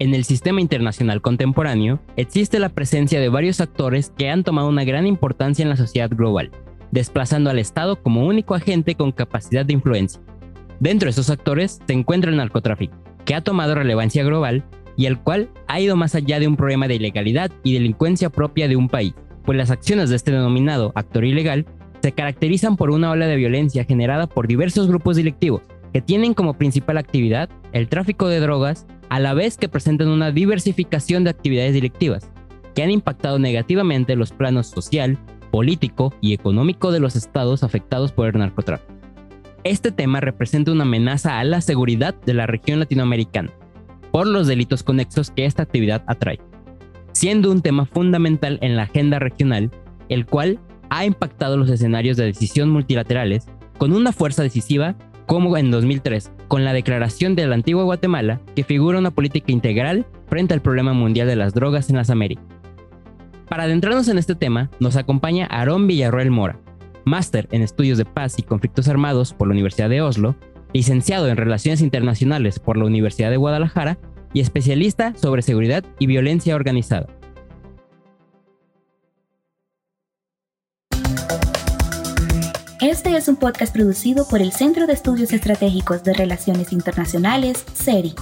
En el sistema internacional contemporáneo existe la presencia de varios actores que han tomado una gran importancia en la sociedad global, desplazando al Estado como único agente con capacidad de influencia. Dentro de esos actores se encuentra el narcotráfico, que ha tomado relevancia global y el cual ha ido más allá de un problema de ilegalidad y delincuencia propia de un país, pues las acciones de este denominado actor ilegal se caracterizan por una ola de violencia generada por diversos grupos delictivos, que tienen como principal actividad el tráfico de drogas, a la vez que presentan una diversificación de actividades delictivas, que han impactado negativamente los planos social, político y económico de los estados afectados por el narcotráfico. Este tema representa una amenaza a la seguridad de la región latinoamericana, por los delitos conexos que esta actividad atrae, siendo un tema fundamental en la agenda regional, el cual ha impactado los escenarios de decisión multilaterales con una fuerza decisiva como en 2003, con la declaración de la antigua Guatemala que figura una política integral frente al problema mundial de las drogas en las Américas. Para adentrarnos en este tema, nos acompaña Aarón Villarroel Mora, máster en estudios de paz y conflictos armados por la Universidad de Oslo, licenciado en Relaciones Internacionales por la Universidad de Guadalajara y especialista sobre seguridad y violencia organizada. Este es un podcast producido por el Centro de Estudios Estratégicos de Relaciones Internacionales, CERI.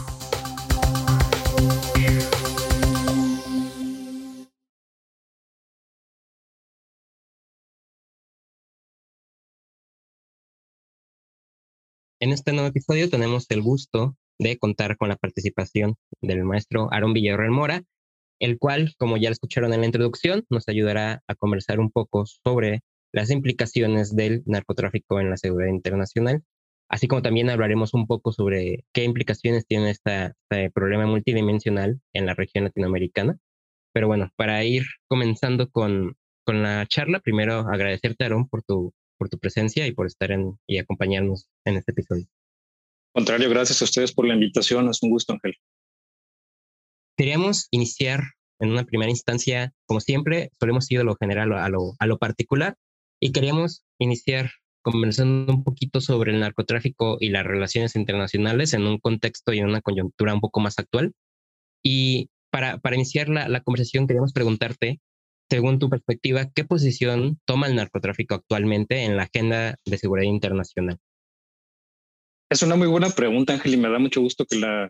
En este nuevo episodio tenemos el gusto de contar con la participación del maestro Aaron Villarreal Mora, el cual, como ya lo escucharon en la introducción, nos ayudará a conversar un poco sobre las implicaciones del narcotráfico en la seguridad internacional, así como también hablaremos un poco sobre qué implicaciones tiene este problema multidimensional en la región latinoamericana. Pero bueno, para ir comenzando con, con la charla, primero agradecerte, Aaron, por tu, por tu presencia y por estar en, y acompañarnos en este episodio. Contrario, gracias a ustedes por la invitación. Es un gusto, Ángel. Queríamos iniciar en una primera instancia, como siempre, solemos ir a lo general, a lo, a lo particular, y queríamos iniciar conversando un poquito sobre el narcotráfico y las relaciones internacionales en un contexto y en una coyuntura un poco más actual. Y para, para iniciar la, la conversación, queríamos preguntarte, según tu perspectiva, ¿qué posición toma el narcotráfico actualmente en la agenda de seguridad internacional? Es una muy buena pregunta, Ángel, y me da mucho gusto que la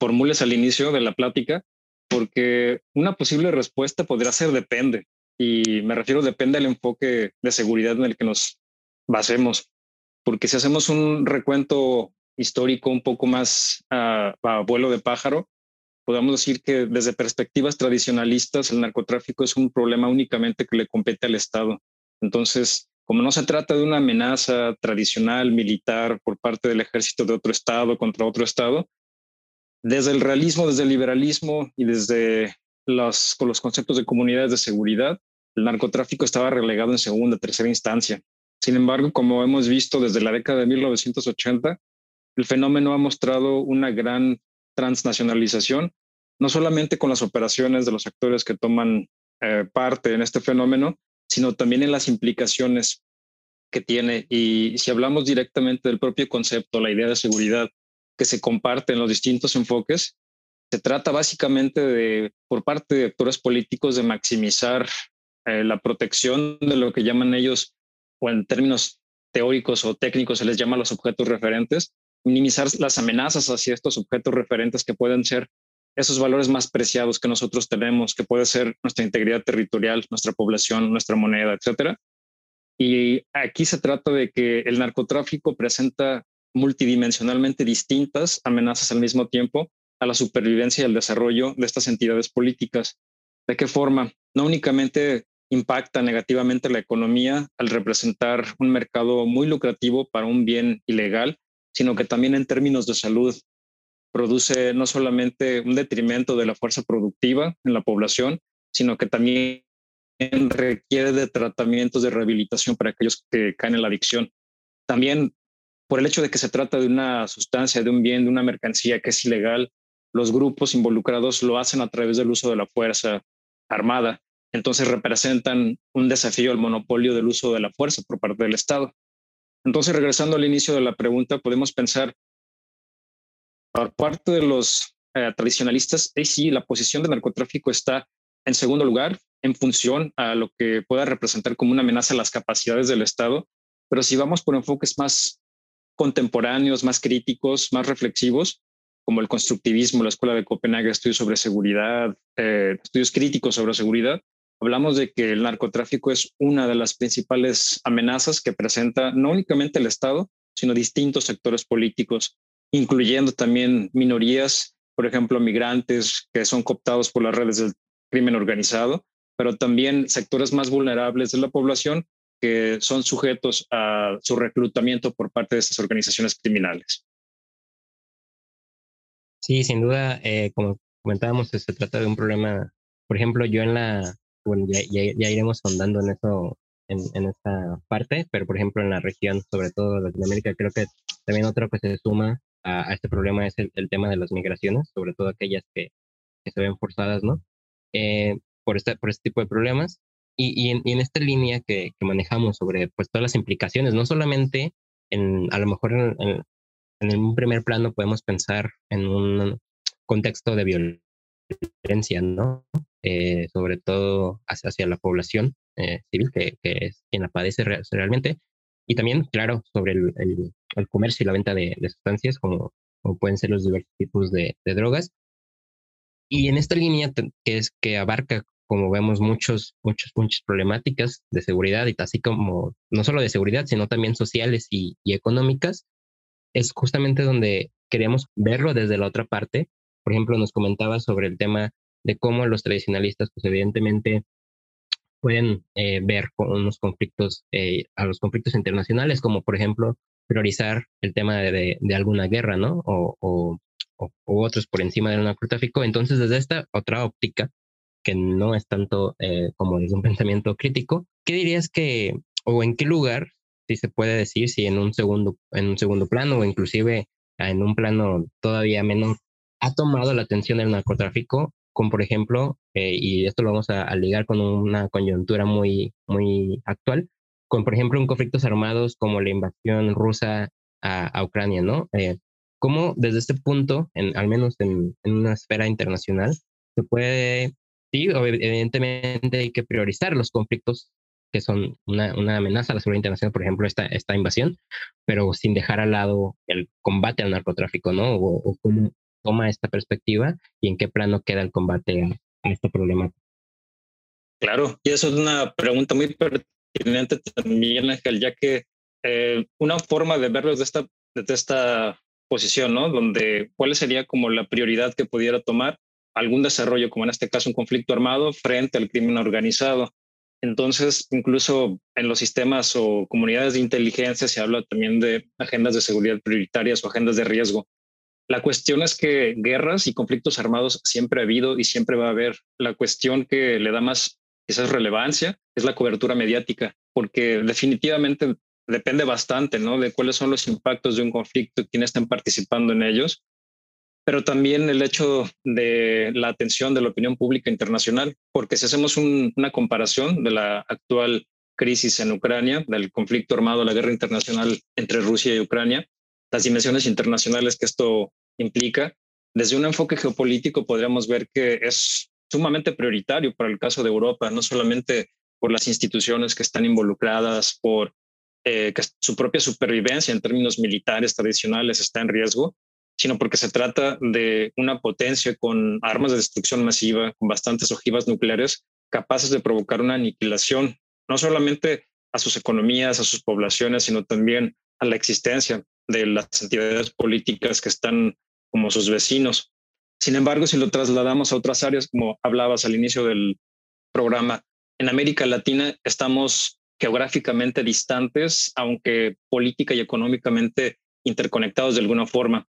formules al inicio de la plática, porque una posible respuesta podría ser depende. Y me refiero, depende del enfoque de seguridad en el que nos basemos. Porque si hacemos un recuento histórico un poco más a, vuelo de pájaro, podemos decir que desde perspectivas tradicionalistas el narcotráfico es un problema únicamente que le compete al Estado. Entonces, como no se trata de una amenaza tradicional militar por parte del ejército de otro Estado contra otro Estado, desde el realismo, desde el liberalismo y desde los, con los conceptos de comunidades de seguridad, el narcotráfico estaba relegado en segunda, tercera instancia. Sin embargo, como hemos visto desde la década de 1980, el fenómeno ha mostrado una gran transnacionalización, no solamente con las operaciones de los actores que toman eh, parte en este fenómeno, sino también en las implicaciones que tiene. Y si hablamos directamente del propio concepto, la idea de seguridad que se comparte en los distintos enfoques, se trata básicamente de, por parte de actores políticos, de maximizar eh, la protección de lo que llaman ellos, o en términos teóricos o técnicos se les llama los objetos referentes, minimizar las amenazas hacia estos objetos referentes que pueden ser esos valores más preciados que nosotros tenemos, que puede ser nuestra integridad territorial, nuestra población, nuestra moneda, etcétera. Y aquí se trata de que el narcotráfico presenta multidimensionalmente distintas amenazas al mismo tiempo a la supervivencia y al desarrollo de estas entidades políticas. ¿De qué forma? No únicamente impacta negativamente la economía al representar un mercado muy lucrativo para un bien ilegal, sino que también en términos de salud produce no solamente un detrimento de la fuerza productiva en la población, sino que también requiere de tratamientos de rehabilitación para aquellos que caen en la adicción. También por el hecho de que se trata de una sustancia, de un bien, de una mercancía que es ilegal, los grupos involucrados lo hacen a través del uso de la fuerza armada entonces representan un desafío al monopolio del uso de la fuerza por parte del Estado. Entonces, regresando al inicio de la pregunta, podemos pensar, por parte de los eh, tradicionalistas, ahí sí, la posición de narcotráfico está en segundo lugar en función a lo que pueda representar como una amenaza a las capacidades del Estado. Pero si vamos por enfoques más contemporáneos, más críticos, más reflexivos, como el constructivismo, la Escuela de Copenhague, estudios sobre seguridad, eh, estudios críticos sobre seguridad, hablamos de que el narcotráfico es una de las principales amenazas que presenta no únicamente el Estado, sino distintos sectores políticos, incluyendo también minorías, por ejemplo, migrantes que son cooptados por las redes del crimen organizado, pero también sectores más vulnerables de la población que son sujetos a su reclutamiento por parte de estas organizaciones criminales. Sí, sin duda, eh, como comentábamos, se trata de un problema, por ejemplo, yo en la, bueno, ya, ya, iremos ahondando en eso, en, en, esta parte, pero por ejemplo en la región, sobre todo Latinoamérica, creo que también otro que se suma a, este problema es el, tema de las migraciones, sobre todo aquellas que, que se ven forzadas, ¿no? Eh, por, este, por este tipo de problemas. Y, y, en, y en, esta línea que, que, manejamos sobre pues, todas las implicaciones, no solamente en, a lo mejor en, en, un primer plano podemos pensar en un contexto de violencia, ¿no? Eh, sobre todo hacia, la población eh, civil, que, que, es quien la padece realmente, y también, claro, sobre el, el, comercio y la venta de, sustancias, como, pueden ser los diversos tipos de, drogas. Y en esta línea, que es que abarca, como vemos, muchos, muchos, muchas problemáticas de seguridad, y así como no solo de seguridad, sino también sociales y, económicas, es justamente donde queremos verlo desde la otra parte. Por ejemplo, nos comentaba sobre el tema de cómo los tradicionalistas, pues evidentemente pueden eh, ver con unos conflictos, eh, a los conflictos internacionales, como por ejemplo priorizar el tema de, de, alguna guerra, ¿no? O, o, otros por encima del narcotráfico. Entonces, desde esta otra óptica, que no es tanto eh, como desde un pensamiento crítico, ¿qué dirías que, o en qué lugar, si se puede decir, si en un segundo, en un segundo plano o inclusive en un plano todavía menor, ha tomado la atención del narcotráfico con, por ejemplo, eh, y esto lo vamos a, ligar con una coyuntura muy, muy actual, con, por ejemplo, en conflictos armados como la invasión rusa a, Ucrania, ¿no? Eh, ¿Cómo desde este punto, en, al menos en, en, una esfera internacional, se puede, sí, evidentemente hay que priorizar los conflictos que son una, una, amenaza a la seguridad internacional, por ejemplo, esta, esta invasión, pero sin dejar al lado el combate al narcotráfico, ¿no? O, o cómo, toma esta perspectiva y en qué plano queda el combate a, este problema. Claro, y eso es una pregunta muy pertinente también, Ángel, ya que eh, una forma de verlo desde esta, desde esta posición, ¿no? Donde cuál sería como la prioridad que pudiera tomar algún desarrollo, como en este caso un conflicto armado, frente al crimen organizado. Entonces, incluso en los sistemas o comunidades de inteligencia se habla también de agendas de seguridad prioritarias o agendas de riesgo. La cuestión es que guerras y conflictos armados siempre ha habido y siempre va a haber. La cuestión que le da más quizás relevancia es la cobertura mediática, porque definitivamente depende bastante, ¿no? De cuáles son los impactos de un conflicto, quiénes están participando en ellos, pero también el hecho de la atención de la opinión pública internacional, porque si hacemos una comparación de la actual crisis en Ucrania, del conflicto armado, la guerra internacional entre Rusia y Ucrania, las dimensiones internacionales que esto implica, desde un enfoque geopolítico podríamos ver que es sumamente prioritario para el caso de Europa, no solamente por las instituciones que están involucradas, por eh, que su propia supervivencia en términos militares tradicionales está en riesgo, sino porque se trata de una potencia con armas de destrucción masiva, con bastantes ojivas nucleares, capaces de provocar una aniquilación, no solamente a sus economías, a sus poblaciones, sino también a la existencia de las entidades políticas que están como sus vecinos. Sin embargo, si lo trasladamos a otras áreas, como hablabas al inicio del programa, en América Latina estamos geográficamente distantes, aunque política y económicamente interconectados de alguna forma.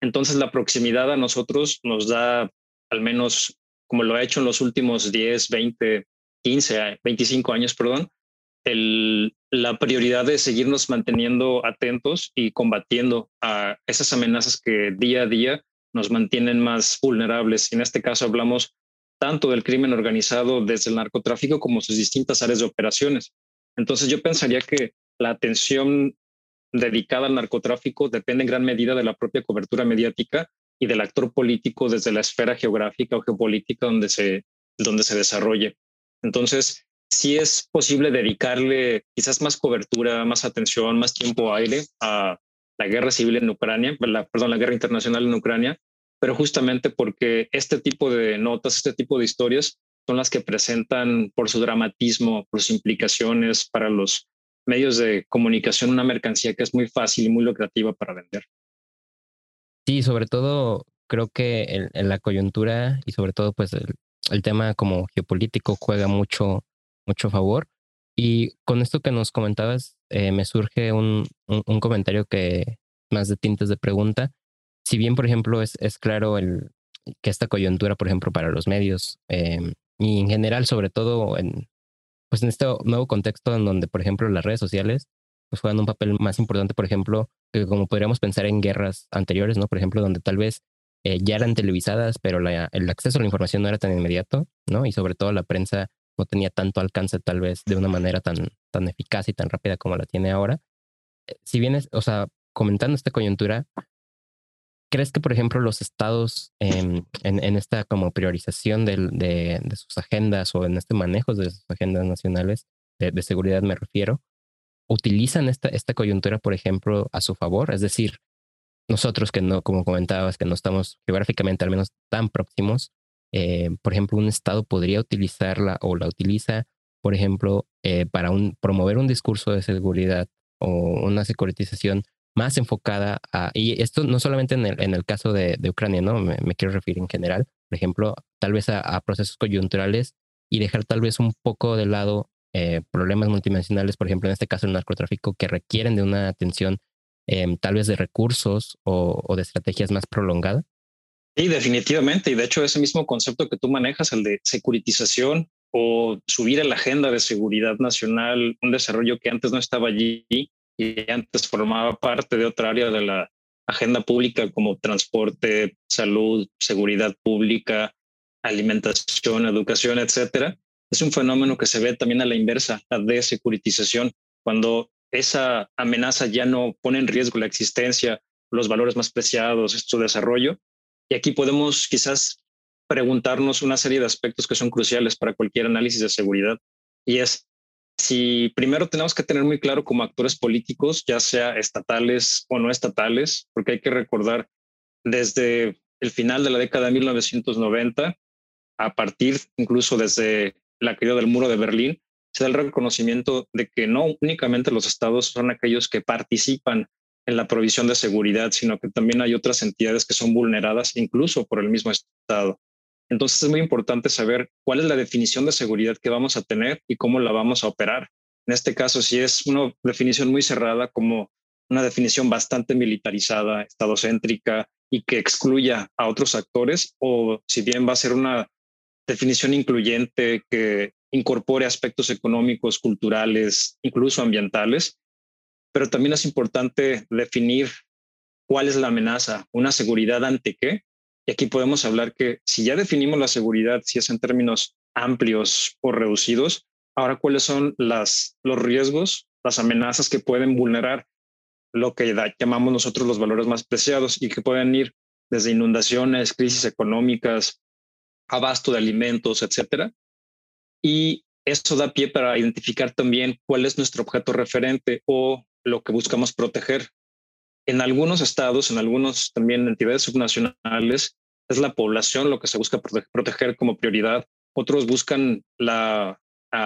Entonces, la proximidad a nosotros nos da, al menos como lo ha hecho en los últimos 10, 20, 15, 25 años, perdón, la prioridad de seguirnos manteniendo atentos y combatiendo a esas amenazas que día a día nos mantienen más vulnerables. En este caso hablamos tanto del crimen organizado desde el narcotráfico como sus distintas áreas de operaciones. Entonces yo pensaría que la atención dedicada al narcotráfico depende en gran medida de la propia cobertura mediática y del actor político desde la esfera geográfica o geopolítica donde se, donde se desarrolle. Entonces, sí es posible dedicarle quizás más cobertura, más atención, más tiempo aire a la guerra civil en Ucrania, perdón, la guerra internacional en Ucrania, pero justamente porque este tipo de notas, este tipo de historias son las que presentan por su dramatismo, por sus implicaciones para los medios de comunicación una mercancía que es muy fácil y muy lucrativa para vender. Sí, sobre todo creo que en, la coyuntura y sobre todo pues el, tema como geopolítico juega mucho, mucho favor. Y con esto que nos comentabas, eh, me surge un, un, comentario que más de tintes de pregunta. Si bien, por ejemplo, es, es claro el, que esta coyuntura, por ejemplo, para los medios em, y en general, sobre todo en, pues en este nuevo contexto en donde, por ejemplo, las redes sociales pues juegan un papel más importante, por ejemplo, que como podríamos pensar en guerras anteriores, ¿no? Por ejemplo, donde tal vez eh, ya eran televisadas, pero el acceso a la información no era tan inmediato, ¿no? Y sobre todo la prensa no tenía tanto alcance tal vez de una manera tan, tan eficaz y tan rápida como la tiene ahora. Eh, si bien es, o sea, comentando esta coyuntura, ¿crees que, por ejemplo, los estados en, en, esta como priorización de, sus agendas o en este manejo de sus agendas nacionales de, de seguridad me refiero, utilizan esta, esta coyuntura, por ejemplo, a su favor? Es decir, nosotros que no, como comentabas, que no estamos geográficamente al menos tan próximos, eh, por ejemplo, un Estado podría utilizarla o la utiliza, por ejemplo, eh, para un, promover un discurso de seguridad o una securitización más enfocada a, y esto no solamente en el, en el caso de, Ucrania, ¿no? Me, quiero referir en general, por ejemplo, tal vez a, procesos coyunturales y dejar tal vez un poco de lado eh, problemas multinacionales, por ejemplo, en este caso el narcotráfico, que requieren de una atención em, tal vez de recursos o, o, de estrategias más prolongada? Sí, definitivamente. Y de hecho, ese mismo concepto que tú manejas, el de securitización o subir a la agenda de seguridad nacional, un desarrollo que antes no estaba allí y antes formaba parte de otra área de la agenda pública como transporte, salud, seguridad pública, alimentación, educación, etcétera, es un fenómeno que se ve también a la inversa, la desecuritización, cuando esa amenaza ya no pone en riesgo la existencia, los valores más preciados, su desarrollo. Y aquí podemos quizás preguntarnos una serie de aspectos que son cruciales para cualquier análisis de seguridad. Y es si primero tenemos que tener muy claro como actores políticos, ya sea estatales o no estatales, porque hay que recordar desde el final de la década de 1990, a partir incluso desde la caída del muro de Berlín, se da el reconocimiento de que no únicamente los estados son aquellos que participan en la provisión de seguridad, sino que también hay otras entidades que son vulneradas incluso por el mismo estado. Entonces es muy importante saber cuál es la definición de seguridad que vamos a tener y cómo la vamos a operar. En este caso, si es una definición muy cerrada como una definición bastante militarizada, estadocéntrica y que excluya a otros actores, o si bien va a ser una definición incluyente que incorpore aspectos económicos, culturales, incluso ambientales, pero también es importante definir cuál es la amenaza, una seguridad ante qué. Y aquí podemos hablar que si ya definimos la seguridad, si es en términos amplios o reducidos, ahora cuáles son las, los riesgos, las amenazas que pueden vulnerar lo que llamamos nosotros los valores más preciados y que pueden ir desde inundaciones, crisis económicas, abasto de alimentos, etcétera. Y eso da pie para identificar también cuál es nuestro objeto referente o lo que buscamos proteger. En algunos estados, en algunos también entidades subnacionales, es la población lo que se busca proteger como prioridad. Otros buscan la,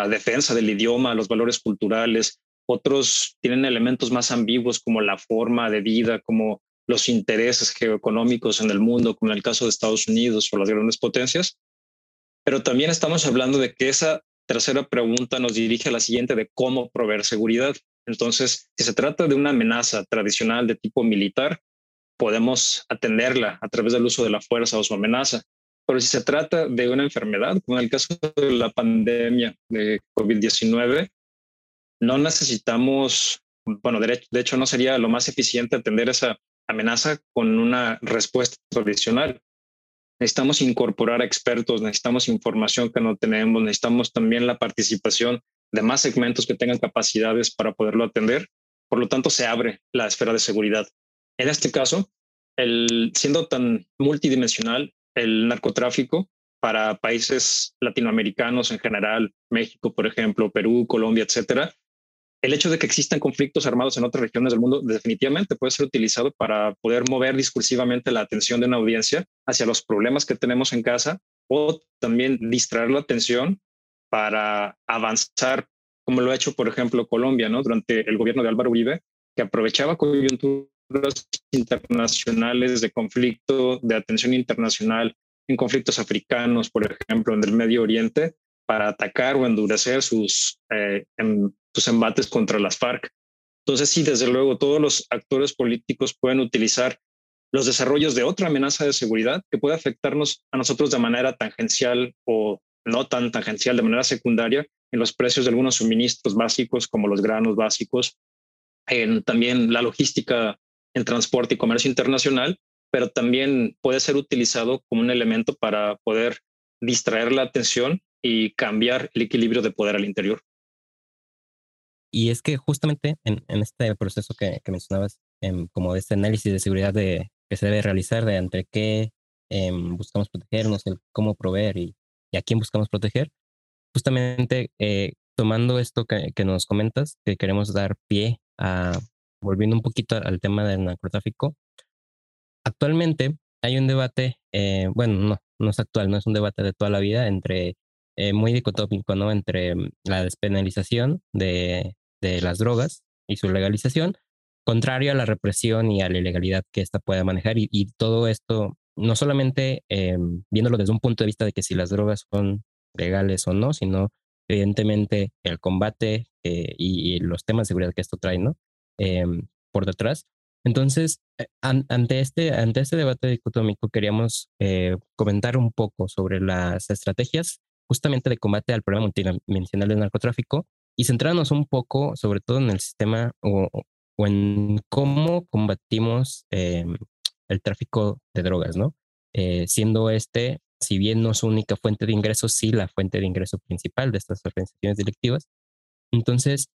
defensa del idioma, los valores culturales. Otros tienen elementos más ambiguos como la forma de vida, como los intereses geoeconómicos en el mundo, como en el caso de Estados Unidos o las grandes potencias. Pero también estamos hablando de que esa tercera pregunta nos dirige a la siguiente de cómo proveer seguridad. Entonces, si se trata de una amenaza tradicional de tipo militar, podemos atenderla a través del uso de la fuerza o su amenaza. Pero si se trata de una enfermedad, como en el caso de la pandemia de COVID-19, no necesitamos, bueno, de hecho no sería lo más eficiente atender esa amenaza con una respuesta tradicional. Necesitamos incorporar expertos, necesitamos información que no tenemos, necesitamos también la participación de más segmentos que tengan capacidades para poderlo atender. Por lo tanto, se abre la esfera de seguridad. En este caso, el, siendo tan multidimensional el narcotráfico para países latinoamericanos en general, México, por ejemplo, Perú, Colombia, etcétera, el hecho de que existan conflictos armados en otras regiones del mundo definitivamente puede ser utilizado para poder mover discursivamente la atención de una audiencia hacia los problemas que tenemos en casa o también distraer la atención para avanzar, como lo ha hecho, por ejemplo, Colombia, ¿no? Durante el gobierno de Álvaro Uribe, que aprovechaba coyunturas internacionales de conflicto, de atención internacional en conflictos africanos, por ejemplo, en el Medio Oriente, para atacar o endurecer sus, eh, sus embates contra las FARC. Entonces, sí, desde luego, todos los actores políticos pueden utilizar los desarrollos de otra amenaza de seguridad que puede afectarnos a nosotros de manera tangencial o no tan tangencial, de manera secundaria, en los precios de algunos suministros básicos como los granos básicos, en también la logística en transporte y comercio internacional, pero también puede ser utilizado como un elemento para poder distraer la atención y cambiar el equilibrio de poder al interior. Y es que justamente en, este proceso que, mencionabas, em, como este análisis de seguridad de, que se debe realizar de entre qué em, buscamos protegernos, el cómo proveer y, a quién buscamos proteger, justamente eh, tomando esto que, que, nos comentas, que queremos dar pie a, volviendo un poquito al tema del narcotráfico, actualmente hay un debate, eh, bueno, no, no es actual, no es un debate de toda la vida, entre eh, muy dicotómico, ¿no? Entre mm, la despenalización de, de las drogas y su legalización, contrario a la represión y a la ilegalidad que ésta puede manejar. Y, y, todo esto, no solamente eh, viéndolo desde un punto de vista de que si las drogas son legales o no, sino evidentemente el combate y, y, los temas de seguridad que esto trae, ¿no? Em, por detrás. Entonces, eh, ante, este, ante este debate dicotómico, queríamos eh, comentar un poco sobre las estrategias justamente de combate al problema multidimensional del narcotráfico y centrarnos un poco, sobre todo en el sistema o, en cómo combatimos el tráfico de drogas, ¿no? Eh, siendo este, si bien no su única fuente de ingresos, sí la fuente de ingreso principal de estas organizaciones delictivas. Entonces,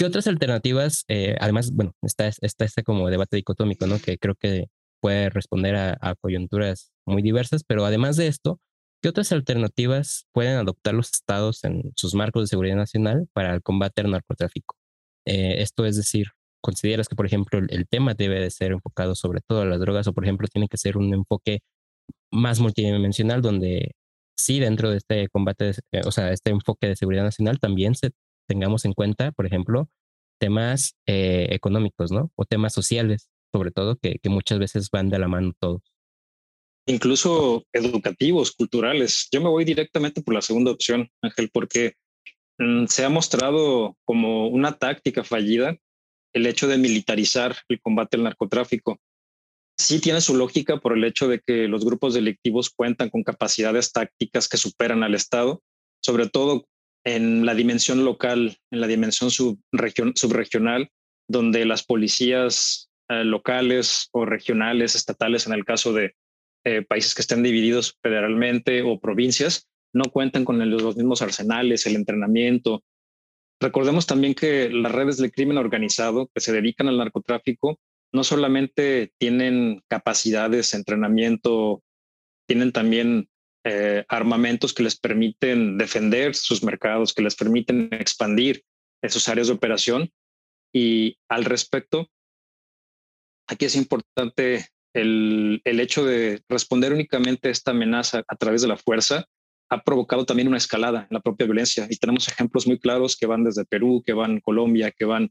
¿Qué otras alternativas? Eh, además, bueno, está, está este como debate dicotómico, ¿no? Que creo que puede responder a, coyunturas muy diversas, pero además de esto, ¿qué otras alternativas pueden adoptar los estados en sus marcos de seguridad nacional para el combate al narcotráfico? Eh, esto es decir, ¿consideras que, por ejemplo, el, tema debe de ser enfocado sobre todo a las drogas o, por ejemplo, tiene que ser un enfoque más multidimensional donde sí dentro de este combate, eh, o sea, este enfoque de seguridad nacional también tengamos en cuenta, por ejemplo, temas eh, económicos, ¿no? O temas sociales, sobre todo, que, que muchas veces van de la mano todos. Incluso educativos, culturales. Yo me voy directamente por la segunda opción, Ángel, porque mm, se ha mostrado como una táctica fallida el hecho de militarizar el combate al narcotráfico. Sí tiene su lógica por el hecho de que los grupos delictivos cuentan con capacidades tácticas que superan al Estado, sobre todo en la dimensión local, en la dimensión subregional, donde las policías eh, locales o regionales, estatales, en el caso de eh, países que estén divididos federalmente o provincias, no cuentan con los mismos arsenales, el entrenamiento. Recordemos también que las redes del crimen organizado que se dedican al narcotráfico no solamente tienen capacidades, entrenamiento, tienen también eh, armamentos que les permiten defender sus mercados, que les permiten expandir esos áreas de operación. Y al respecto, aquí es importante el, el hecho de responder únicamente a esta amenaza a través de la fuerza ha provocado también una escalada en la propia violencia. Y tenemos ejemplos muy claros que van desde Perú, que van Colombia, que van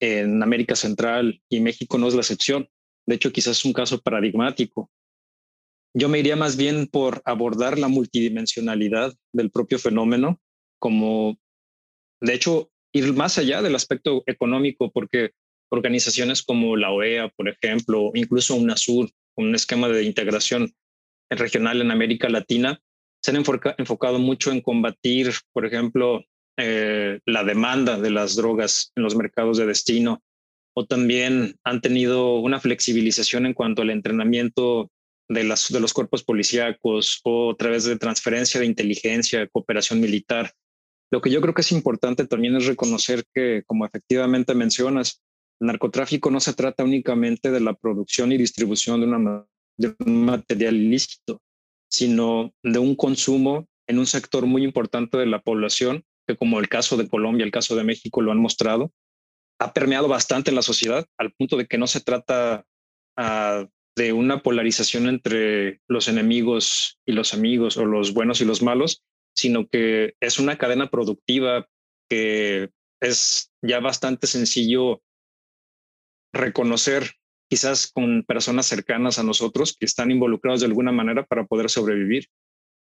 en América Central y México no es la excepción. De hecho, quizás es un caso paradigmático. Yo me iría más bien por abordar la multidimensionalidad del propio fenómeno, como, de hecho, ir más allá del aspecto económico, porque organizaciones como la OEA, por ejemplo, incluso UNASUR, un esquema de integración regional en América Latina, se han enfocado mucho en combatir, por ejemplo, eh, la demanda de las drogas en los mercados de destino, o también han tenido una flexibilización en cuanto al entrenamiento de, los cuerpos policíacos o a través de transferencia de inteligencia, cooperación militar. Lo que yo creo que es importante también es reconocer que, como efectivamente mencionas, El narcotráfico no se trata únicamente de la producción y distribución de, de un material ilícito, sino de un consumo en un sector muy importante de la población, que como el caso de Colombia, el caso de México lo han mostrado, ha permeado bastante en la sociedad, al punto de que no se trata uh, de una polarización entre los enemigos y los amigos o los buenos y los malos, sino que es una cadena productiva que es ya bastante sencillo reconocer quizás con personas cercanas a nosotros que están involucrados de alguna manera para poder sobrevivir.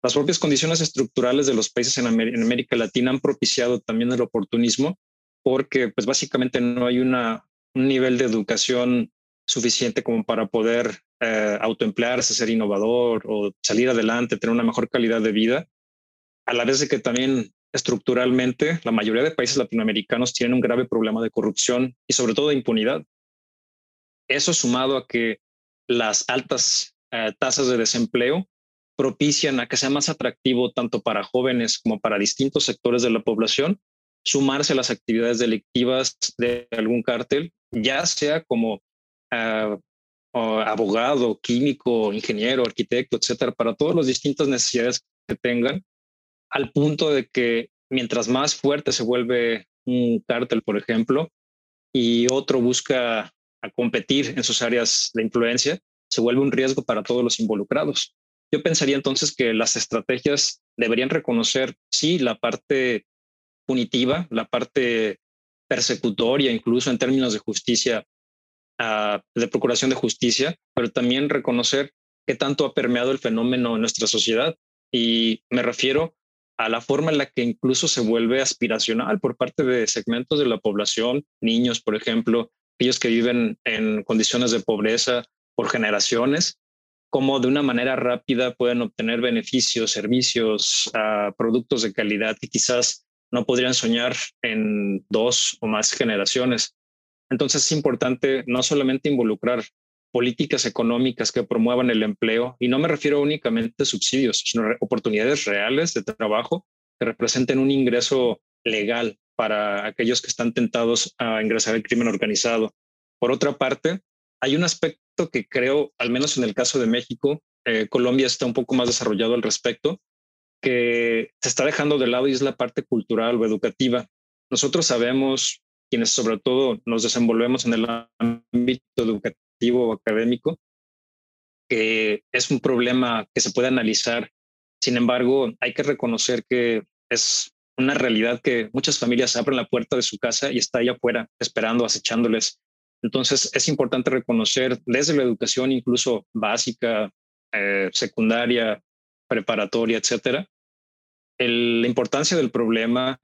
Las propias condiciones estructurales de los países en, América Latina han propiciado también el oportunismo porque pues básicamente no hay un nivel de educación suficiente como para poder eh, autoemplearse, ser innovador o salir adelante, tener una mejor calidad de vida, a la vez de que también estructuralmente la mayoría de países latinoamericanos tienen un grave problema de corrupción y sobre todo de impunidad. Eso sumado a que las altas eh, tasas de desempleo propician a que sea más atractivo tanto para jóvenes como para distintos sectores de la población sumarse a las actividades delictivas de algún cártel, ya sea como uh, abogado, químico, ingeniero, arquitecto, etcétera, para todas las distintas necesidades que tengan, al punto de que mientras más fuerte se vuelve un cártel, por ejemplo, y otro busca a competir en sus áreas de influencia, se vuelve un riesgo para todos los involucrados. Yo pensaría entonces que las estrategias deberían reconocer, sí, la parte punitiva, la parte persecutoria, incluso en términos de justicia de procuración de justicia, pero también reconocer qué tanto ha permeado el fenómeno en nuestra sociedad. Y me refiero a la forma en la que incluso se vuelve aspiracional por parte de segmentos de la población, niños, por ejemplo, aquellos que viven en condiciones de pobreza por generaciones, cómo de una manera rápida pueden obtener beneficios, servicios, uh, productos de calidad que quizás no podrían soñar en dos o más generaciones. Entonces es importante no solamente involucrar políticas económicas que promuevan el empleo, y no me refiero únicamente a subsidios, sino oportunidades reales de trabajo que representen un ingreso legal para aquellos que están tentados a ingresar al crimen organizado. Por otra parte, hay un aspecto que creo, al menos en el caso de México, eh, Colombia está un poco más desarrollado al respecto, que se está dejando de lado y es la parte cultural o educativa. Nosotros sabemos quienes sobre todo nos desenvolvemos en el ámbito educativo o académico, que es un problema que se puede analizar. Sin embargo, hay que reconocer que es una realidad que muchas familias abren la puerta de su casa y está ahí afuera esperando, acechándoles. Entonces, es importante reconocer desde la educación, incluso básica, eh, secundaria, preparatoria, etcétera, la importancia del problema,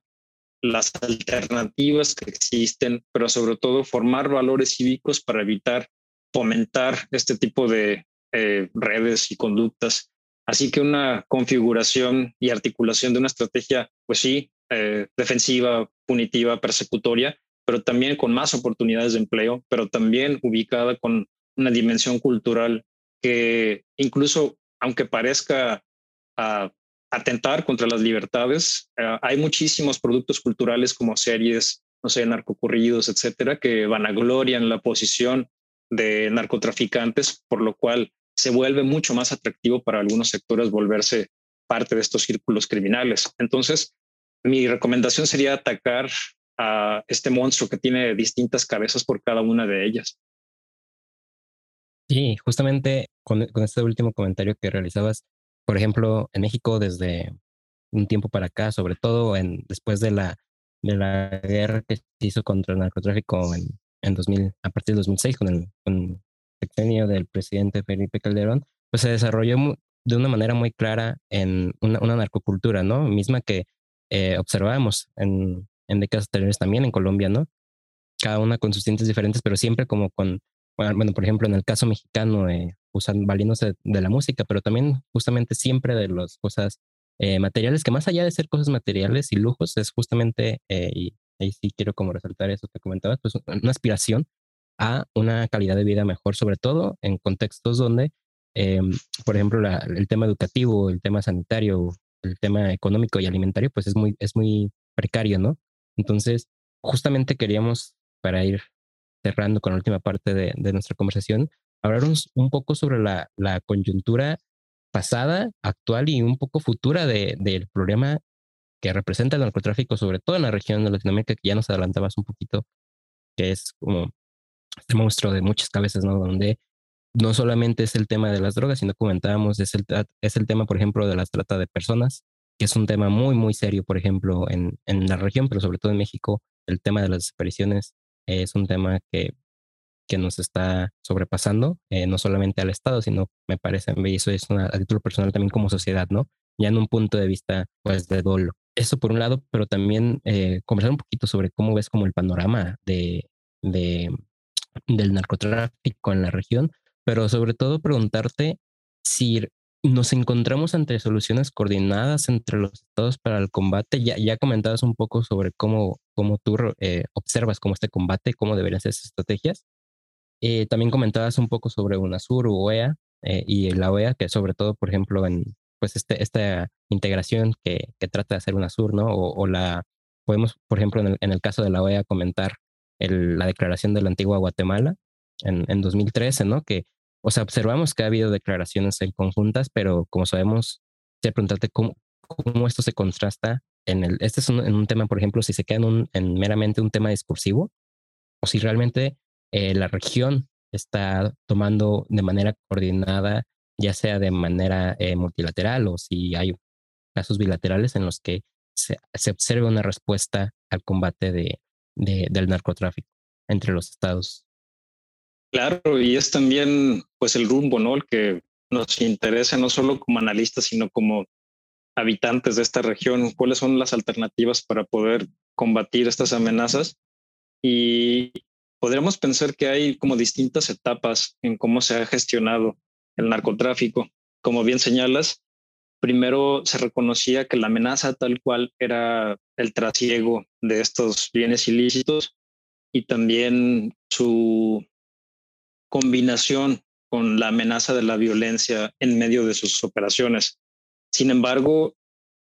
las alternativas que existen, pero sobre todo formar valores cívicos para evitar fomentar este tipo de eh, redes y conductas. Así que una configuración y articulación de una estrategia, pues sí, eh, defensiva, punitiva, persecutoria, pero también con más oportunidades de empleo, pero también ubicada con una dimensión cultural que incluso, aunque parezca uh, atentar contra las libertades. Eh, hay muchísimos productos culturales como series, no sé, narcocurridos, etcétera, que vanaglorian la posición de narcotraficantes, por lo cual se vuelve mucho más atractivo para algunos sectores volverse parte de estos círculos criminales. Entonces, mi recomendación sería atacar a este monstruo que tiene distintas cabezas por cada una de ellas. Sí, justamente con, con este último comentario que realizabas, por ejemplo, en México desde un tiempo para acá, sobre todo en, después de la, de la guerra que se hizo contra el narcotráfico en, en 2000, a partir de 2006 con el, con sexenio del presidente Felipe Calderón, pues se desarrolló de una manera muy clara en una, una narcocultura, ¿no? Misma que eh, en, en décadas anteriores también en Colombia, ¿no? Cada una con sus tintes diferentes, pero siempre como con, bueno, por ejemplo, en el caso mexicano, eh, usan, valiéndose de la música, pero también justamente siempre de las cosas eh, materiales, que más allá de ser cosas materiales y lujos, es justamente, eh, y ahí sí quiero como resaltar eso que comentabas, pues una aspiración a una calidad de vida mejor, sobre todo en contextos donde, eh, por ejemplo, el tema educativo, el tema sanitario, el tema económico y alimentario, pues es muy, es muy precario, ¿no? Entonces, justamente queríamos, para ir cerrando con la última parte de, nuestra conversación, hablarnos un poco sobre la, la coyuntura pasada, actual y un poco futura del problema que representa el narcotráfico, sobre todo en la región de Latinoamérica, que ya nos adelantabas un poquito, que es como este monstruo de muchas cabezas, ¿no? Donde no solamente es el tema de las drogas, sino comentábamos, es el, es el tema, por ejemplo, de la trata de personas, que es un tema muy, muy serio, por ejemplo, en, en la región, pero sobre todo en México, el tema de las desapariciones es un tema que, que nos está sobrepasando, eh, no solamente al Estado, sino me parece, y eso es una, a título personal también como sociedad, ¿no? Ya en un punto de vista, pues, de dolo. Eso por un lado, pero también eh, conversar un poquito sobre cómo ves como el panorama de, de, del narcotráfico en la región, pero sobre todo preguntarte si nos encontramos ante soluciones coordinadas entre los estados para el combate. Ya, ya comentabas un poco sobre cómo, cómo tú eh, observas cómo este combate, cómo deberían ser esas estrategias. Eh, también comentabas un poco sobre UNASUR o OEA eh, y la OEA, que sobre todo, por ejemplo, en pues este, esta integración que, que trata de hacer UNASUR, ¿no? O, la, podemos, por ejemplo, en el, en el, caso de la OEA, comentar el, la declaración de la antigua Guatemala en, en 2013, ¿no? Que o sea, observamos que ha habido declaraciones en conjuntas, pero como sabemos, te preguntarte cómo, cómo esto se contrasta en el, este es un, en un tema, por ejemplo, si se queda en, un, en meramente un tema discursivo, o si realmente eh, la región está tomando de manera coordinada, ya sea de manera eh, multilateral o si hay casos bilaterales en los que se, se observe una respuesta al combate de, de, del narcotráfico entre los estados Claro, y es también pues el rumbo, ¿no? El que nos interesa no solo como analistas, sino como habitantes de esta región, cuáles son las alternativas para poder combatir estas amenazas. Y podríamos pensar que hay como distintas etapas en cómo se ha gestionado el narcotráfico. Como bien señalas, primero se reconocía que la amenaza tal cual era el trasiego de estos bienes ilícitos y también su combinación con la amenaza de la violencia en medio de sus operaciones. Sin embargo,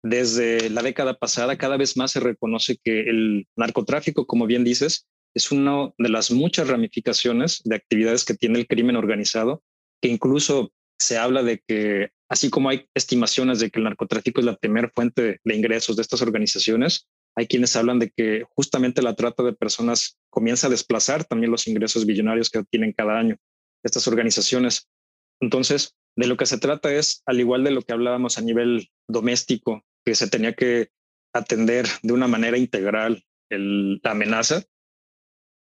desde la década pasada cada vez más se reconoce que el narcotráfico, como bien dices, es una de las muchas ramificaciones de actividades que tiene el crimen organizado, que incluso se habla de que, así como hay estimaciones de que el narcotráfico es la primera fuente de ingresos de estas organizaciones, hay quienes hablan de que justamente la trata de personas comienza a desplazar también los ingresos billonarios que tienen cada año estas organizaciones. Entonces, de lo que se trata es, al igual de lo que hablábamos a nivel doméstico, que se tenía que atender de una manera integral la amenaza,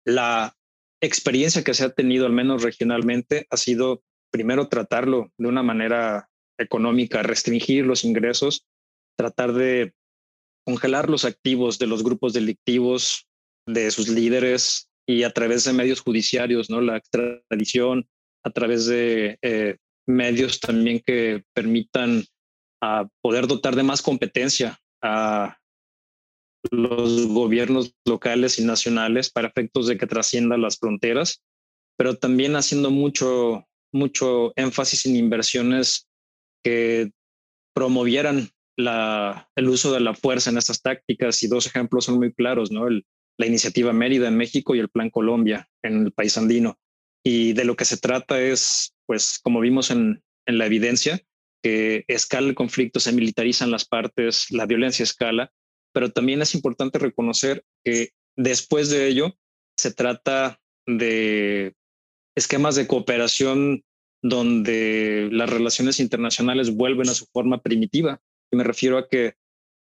la experiencia que se ha tenido, al menos regionalmente, ha sido primero tratarlo de una manera económica, restringir los ingresos, tratar de congelar los activos de los grupos delictivos, de sus líderes y a través de medios judiciarios, ¿no? La extradición, a través de eh, medios también que permitan a poder dotar de más competencia a los gobiernos locales y nacionales para efectos de que trascienda las fronteras, pero también haciendo mucho, mucho énfasis en inversiones que promovieran la, el uso de la fuerza en estas tácticas y dos ejemplos son muy claros, ¿no? El, la iniciativa Mérida en México y el Plan Colombia en el país andino. Y de lo que se trata es, pues, como vimos en, en la evidencia, que escala el conflicto, se militarizan las partes, la violencia escala, pero también es importante reconocer que después de ello se trata de esquemas de cooperación donde las relaciones internacionales vuelven a su forma primitiva. Y me refiero a que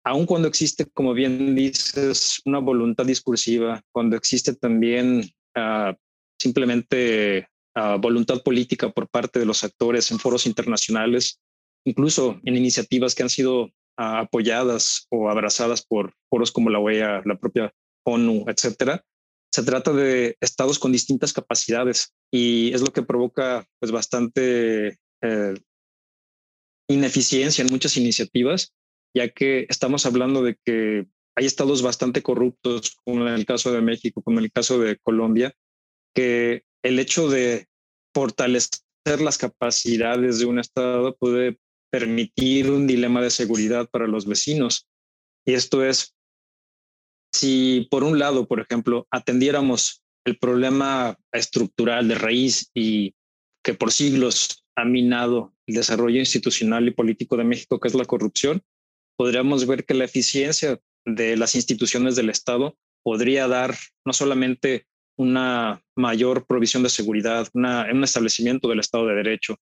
aun cuando existe, como bien dices, una voluntad discursiva, cuando existe también uh, simplemente uh, voluntad política por parte de los actores en foros internacionales, incluso en iniciativas que han sido uh, apoyadas o abrazadas por foros como la OEA, la propia ONU, etcétera, se trata de estados con distintas capacidades y es lo que provoca pues bastante eh, ineficiencia en muchas iniciativas, ya que estamos hablando de que hay estados bastante corruptos, como en el caso de México, como en el caso de Colombia, que el hecho de fortalecer las capacidades de un estado puede permitir un dilema de seguridad para los vecinos. Y esto es, si por un lado, por ejemplo, atendiéramos el problema estructural de raíz y que por siglos ha minado el desarrollo institucional y político de México, que es la corrupción, podríamos ver que la eficiencia de las instituciones del Estado podría dar no solamente una mayor provisión de seguridad, una, un establecimiento del Estado de Derecho.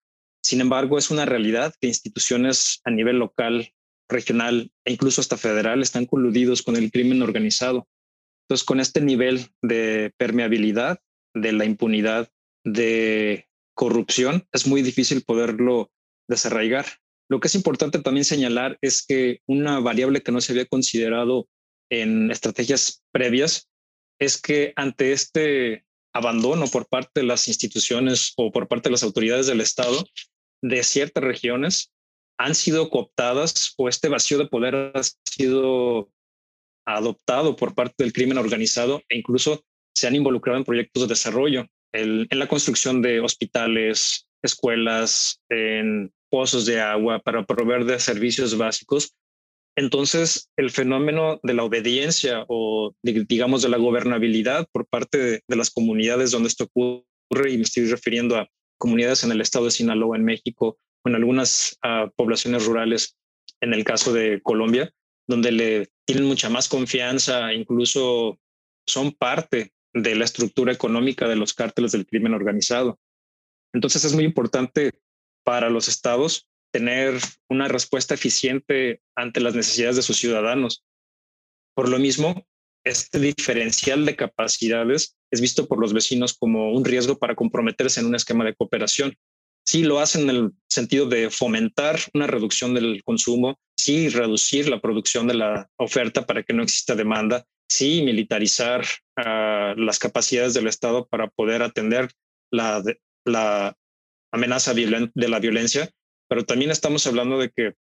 Sin embargo, es una realidad que instituciones a nivel local, regional e incluso hasta federal están coludidos con el crimen organizado. Entonces, con este nivel de permeabilidad, de la impunidad, de corrupción, es muy difícil poderlo desarraigar. Lo que es importante también señalar es que una variable que no se había considerado en estrategias previas es que ante este abandono por parte de las instituciones o por parte de las autoridades del Estado de ciertas regiones han sido cooptadas o este vacío de poder ha sido adoptado por parte del crimen organizado e incluso se han involucrado en proyectos de desarrollo, en la construcción de hospitales, escuelas, en pozos de agua, para proveer de servicios básicos. Entonces, el fenómeno de la obediencia o, digamos, de la gobernabilidad por parte de, las comunidades donde esto ocurre, y me estoy refiriendo a comunidades en el estado de Sinaloa, en México, en algunas ah, poblaciones rurales, en el caso de Colombia, donde le tienen mucha más confianza, incluso son parte de la estructura económica de los cárteles del crimen organizado. Entonces es muy importante para los estados tener una respuesta eficiente ante las necesidades de sus ciudadanos. Por lo mismo, este diferencial de capacidades es visto por los vecinos como un riesgo para comprometerse en un esquema de cooperación. Sí lo hacen en el sentido de fomentar una reducción del consumo, sí reducir la producción de la oferta para que no exista demanda, sí militarizar uh, las capacidades del Estado para poder atender la, la amenaza de la violencia, pero también estamos hablando de que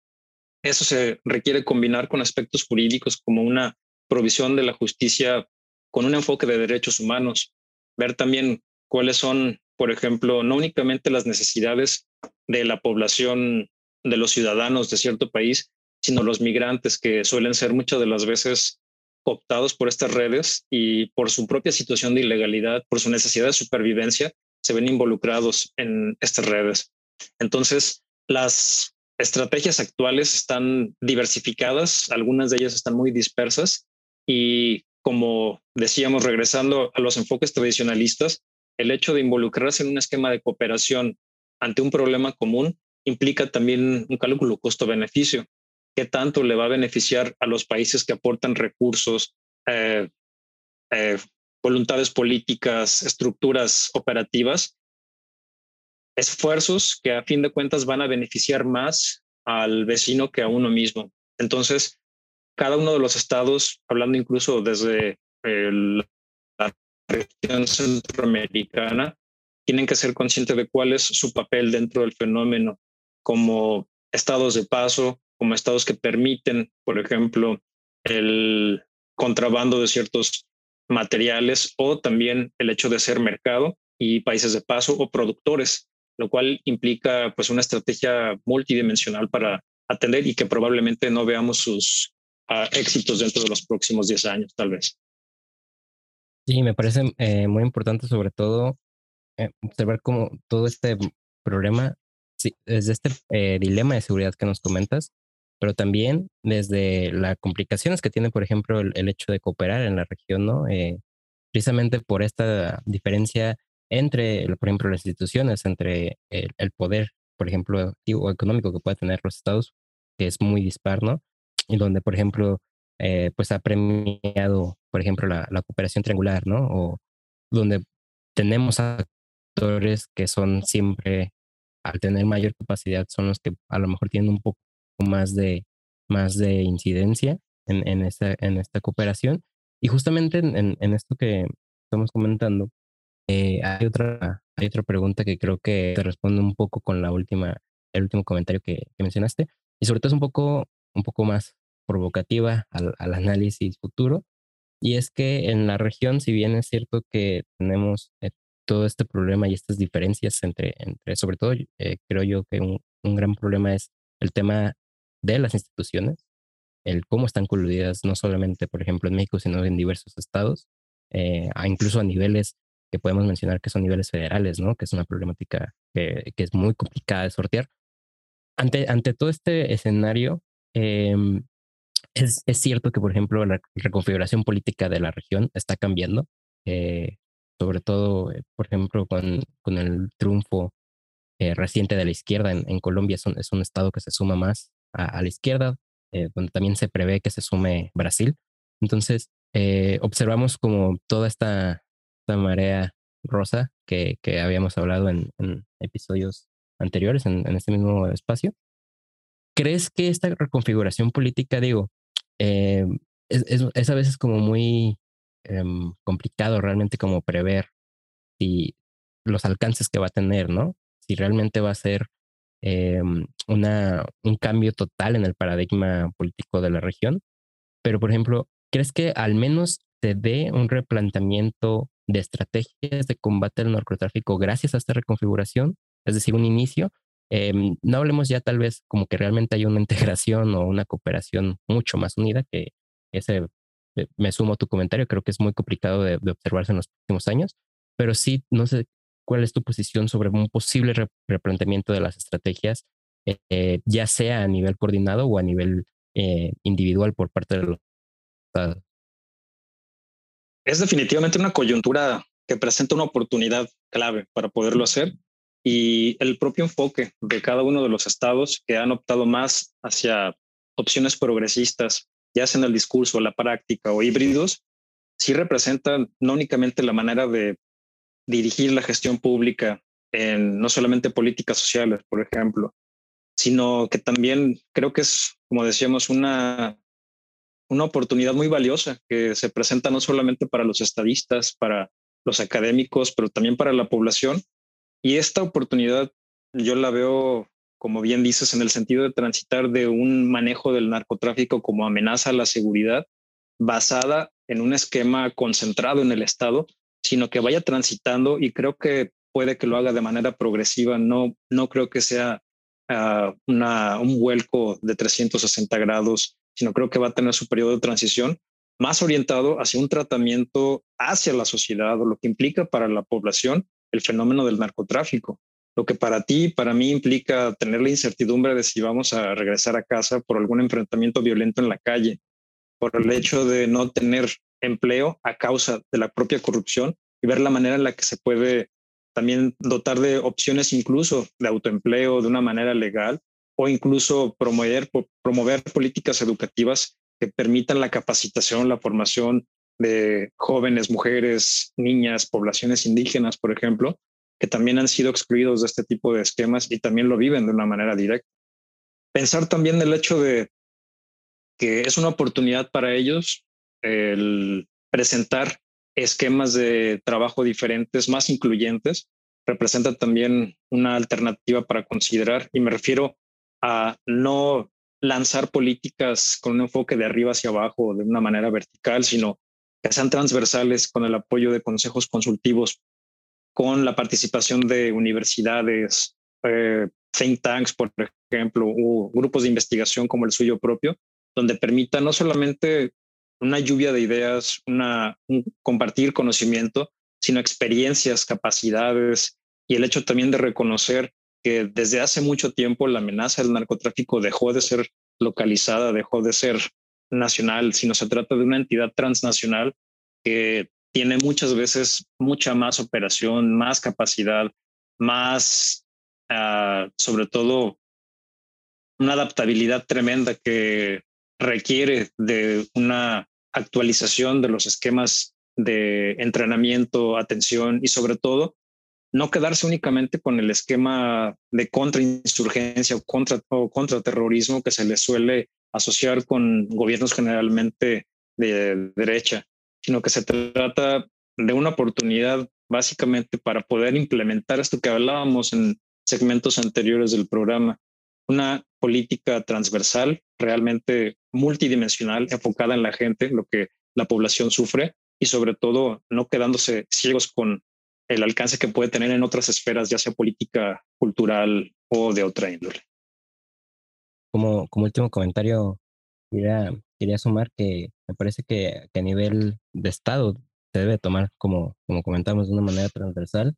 eso se requiere combinar con aspectos jurídicos como una provisión de la justicia con un enfoque de derechos humanos, ver también cuáles son, por ejemplo, no únicamente las necesidades de la población, de los ciudadanos de cierto país, sino los migrantes que suelen ser muchas de las veces optados por estas redes y por su propia situación de ilegalidad, por su necesidad de supervivencia, se ven involucrados en estas redes. Entonces, las estrategias actuales están diversificadas, algunas de ellas están muy dispersas y como decíamos, regresando a los enfoques tradicionalistas, el hecho de involucrarse en un esquema de cooperación ante un problema común implica también un cálculo costo-beneficio. ¿Qué tanto le va a beneficiar a los países que aportan recursos, eh, eh, voluntades políticas, estructuras operativas, esfuerzos que a fin de cuentas van a beneficiar más al vecino que a uno mismo. Entonces, cada uno de los estados, hablando incluso desde la región centroamericana, tienen que ser conscientes de cuál es su papel dentro del fenómeno como estados de paso, como estados que permiten, por ejemplo, el contrabando de ciertos materiales o también el hecho de ser mercado y países de paso o productores, lo cual implica pues una estrategia multidimensional para atender y que probablemente no veamos sus uh, éxitos dentro de los próximos 10 años, tal vez. Sí, me parece eh, muy importante sobre todo observar cómo todo este problema, sí, desde este eh, dilema de seguridad que nos comentas, pero también desde las complicaciones que tiene, por ejemplo, el, hecho de cooperar en la región, ¿no? Eh, precisamente por esta diferencia entre, por ejemplo, las instituciones, entre el, poder, por ejemplo, o económico que puede tener los estados, que es muy dispar, ¿no? Y donde, por ejemplo, eh, pues ha premiado, por ejemplo, la, la cooperación triangular, ¿no? O donde tenemos actores que son siempre, al tener mayor capacidad, son los que a lo mejor tienen un poco más de, más de incidencia en, en, esta, en esta cooperación. Y justamente en, en esto que estamos comentando, eh, hay, otra, hay otra pregunta que creo que te responde un poco con la última, el último comentario que, que mencionaste, y sobre todo es un poco, un poco más provocativa al, al, análisis futuro. Y es que en la región, si bien es cierto que tenemos todo este problema y estas diferencias entre, entre sobre todo, eh, creo yo que un, un, gran problema es el tema de las instituciones, el cómo están coludidas no solamente, por ejemplo, en México, sino en diversos estados, eh, incluso a niveles que podemos mencionar que son niveles federales, ¿no? Que es una problemática que, que es muy complicada de sortear. Ante, ante todo este escenario, em, es, es, cierto que, por ejemplo, la reconfiguración política de la región está cambiando, eh, sobre todo, eh, por ejemplo, con, con el triunfo eh, reciente de la izquierda en, Colombia, es un, es un, estado que se suma más a, la izquierda, donde también se prevé que se sume Brasil. Entonces, observamos como toda esta, esta marea rosa que, que habíamos hablado en, episodios anteriores en, este mismo espacio. ¿Crees que esta reconfiguración política, digo, eh, es, a veces como muy eh, complicado realmente como prever si los alcances que va a tener, ¿no? Si realmente va a ser eh, una, un cambio total en el paradigma político de la región. Pero, por ejemplo, ¿crees que al menos se dé un replanteamiento de estrategias de combate al narcotráfico gracias a esta reconfiguración? Es decir, un inicio, eh, no hablemos ya tal vez como que realmente hay una integración o una cooperación mucho más unida, que ese, me sumo a tu comentario, creo que es muy complicado de, de observarse en los próximos años, pero sí, no sé cuál es tu posición sobre un posible re replanteamiento de las estrategias, eh, ya sea a nivel coordinado o a nivel eh, individual por parte de los estados. Es definitivamente una coyuntura que presenta una oportunidad clave para poderlo hacer y el propio enfoque de cada uno de los estados que han optado más hacia opciones progresistas, ya sea en el discurso, la práctica o híbridos, sí representan no únicamente la manera de dirigir la gestión pública en no solamente políticas sociales, por ejemplo, sino que también creo que es, como decíamos, una, una oportunidad muy valiosa que se presenta no solamente para los estadistas, para los académicos, pero también para la población, y esta oportunidad yo la veo, como bien dices, en el sentido de transitar de un manejo del narcotráfico como amenaza a la seguridad basada en un esquema concentrado en el Estado, sino que vaya transitando y creo que puede que lo haga de manera progresiva. No, no creo que sea uh, una, un vuelco de 360 grados, sino creo que va a tener su periodo de transición más orientado hacia un tratamiento hacia la sociedad o lo que implica para la población el fenómeno del narcotráfico. Lo que para ti, para mí implica tener la incertidumbre de si vamos a regresar a casa por algún enfrentamiento violento en la calle, por el hecho de no tener empleo a causa de la propia corrupción y ver la manera en la que se puede también dotar de opciones incluso de autoempleo de una manera legal o incluso promover, promover políticas educativas que permitan la capacitación, la formación de jóvenes, mujeres, niñas, poblaciones indígenas, por ejemplo, que también han sido excluidos de este tipo de esquemas y también lo viven de una manera directa. Pensar también el hecho de que es una oportunidad para ellos el presentar esquemas de trabajo diferentes, más incluyentes, representa también una alternativa para considerar y me refiero a no lanzar políticas con un enfoque de arriba hacia abajo de una manera vertical, sino que sean transversales con el apoyo de consejos consultivos, con la participación de universidades, eh, think tanks, por ejemplo, o grupos de investigación como el suyo propio, donde permita no solamente una lluvia de ideas, compartir conocimiento, sino experiencias, capacidades y el hecho también de reconocer que desde hace mucho tiempo la amenaza del narcotráfico dejó de ser localizada, dejó de ser nacional, sino se trata de una entidad transnacional que tiene muchas veces mucha más operación, más capacidad, más, uh, sobre todo, una adaptabilidad tremenda que requiere de una actualización de los esquemas de entrenamiento, atención y sobre todo no quedarse únicamente con el esquema de contrainsurgencia o contra o contraterrorismo que se le suele asociar con gobiernos generalmente de derecha, sino que se trata de una oportunidad básicamente para poder implementar esto que hablábamos en segmentos anteriores del programa, una política transversal, realmente multidimensional, enfocada en la gente, lo que la población sufre y sobre todo no quedándose ciegos con el alcance que puede tener en otras esferas, ya sea política, cultural o de otra índole. Como, como último comentario, quería, quería sumar que me parece que, que, a nivel de Estado se debe tomar, como, como comentamos, de una manera transversal.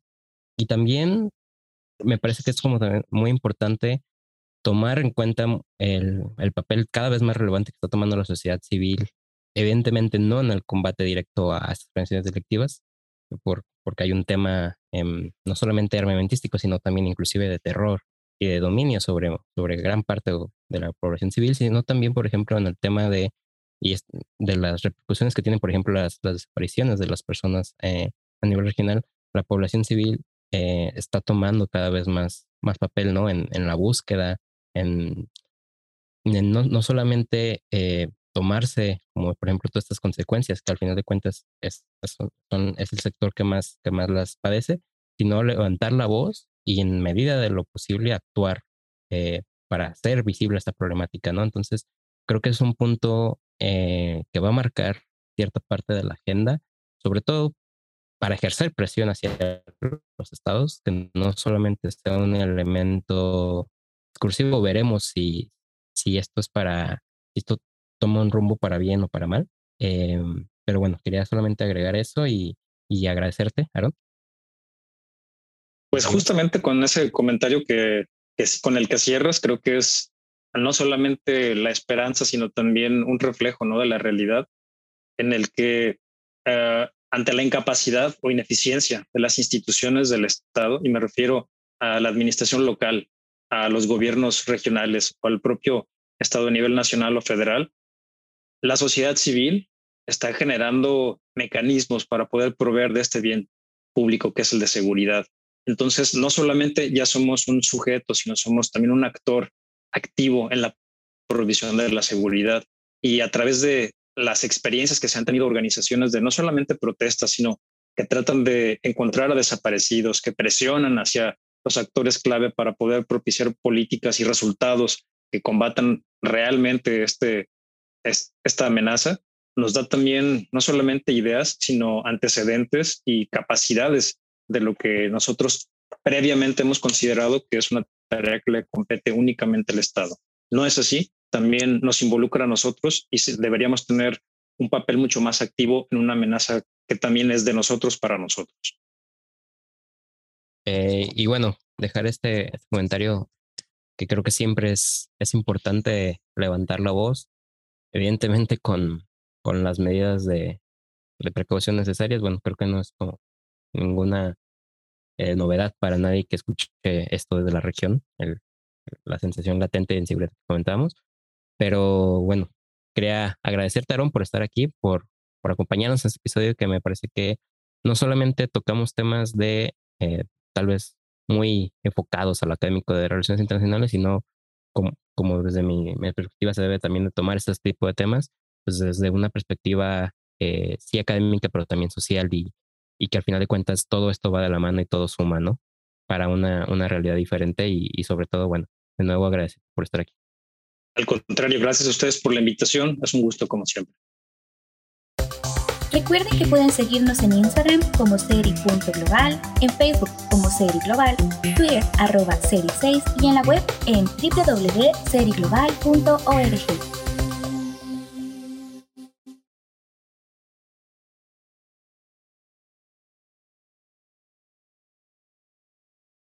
Y también me parece que es como muy importante tomar en cuenta el, el, papel cada vez más relevante que está tomando la sociedad civil, evidentemente no en el combate directo a estas organizaciones delictivas, por, porque hay un tema em, no solamente armamentístico, sino también inclusive de terror y de dominio sobre, sobre gran parte de la población civil, sino también, por ejemplo, en el tema de, y de las repercusiones que tienen, por ejemplo, las, las desapariciones de las personas eh, a nivel regional, la población civil eh, está tomando cada vez más, más papel ¿no? en, en la búsqueda, en, no, no, solamente eh, tomarse, como por ejemplo, todas estas consecuencias, que al final de cuentas es, son, es el sector que más, que más las padece, sino levantar la voz y en medida de lo posible actuar eh, para hacer visible esta problemática, ¿no? Entonces, creo que es un punto eh, que va a marcar cierta parte de la agenda, sobre todo para ejercer presión hacia los estados, que no solamente sea un elemento exclusivo, veremos si, si esto es para, si esto toma un rumbo para bien o para mal. Em, pero bueno, quería solamente agregar eso y, y agradecerte, Aaron. Pues justamente con ese comentario que, con el que cierras, creo que es no solamente la esperanza, sino también un reflejo ¿no? de la realidad en el que eh, ante la incapacidad o ineficiencia de las instituciones del Estado, y me refiero a la administración local, a los gobiernos regionales o al propio Estado a nivel nacional o federal, la sociedad civil está generando mecanismos para poder proveer de este bien público que es el de seguridad. Entonces, no solamente ya somos un sujeto, sino somos también un actor activo en la provisión de la seguridad. Y a través de las experiencias que se han tenido organizaciones de no solamente protestas, sino que tratan de encontrar a desaparecidos, que presionan hacia los actores clave para poder propiciar políticas y resultados que combatan realmente este, esta amenaza nos da también no solamente ideas, sino antecedentes y capacidades de lo que nosotros previamente hemos considerado que es una tarea que le compete únicamente al Estado. No es así, también nos involucra a nosotros y deberíamos tener un papel mucho más activo en una amenaza que también es de nosotros para nosotros. Eh, y bueno, dejar este, este, comentario que creo que siempre es, es importante levantar la voz evidentemente con, con las medidas de, de, precaución necesarias, bueno, creo que no es como ninguna eh, novedad para nadie que escuche esto desde la región, el, la sensación latente de inseguridad que comentamos. Pero bueno, quería agradecerte, Aaron, por estar aquí, por, por acompañarnos en este episodio que me parece que no solamente tocamos temas de eh, tal vez muy enfocados al académico de relaciones internacionales, sino como, como desde mi, perspectiva se debe también de tomar este tipo de temas, pues desde una perspectiva eh, sí académica, pero también social y, y que al final de cuentas todo esto va de la mano y todo suma, ¿no? Para una, una realidad diferente y, y sobre todo, bueno, de nuevo agradezco por estar aquí. Al contrario, gracias a ustedes por la invitación. Es un gusto como siempre. Recuerden que pueden seguirnos en Instagram como seri.global, en Facebook como Seri Global, Twitter arroba Seri6 y en la web en www.seriglobal.org.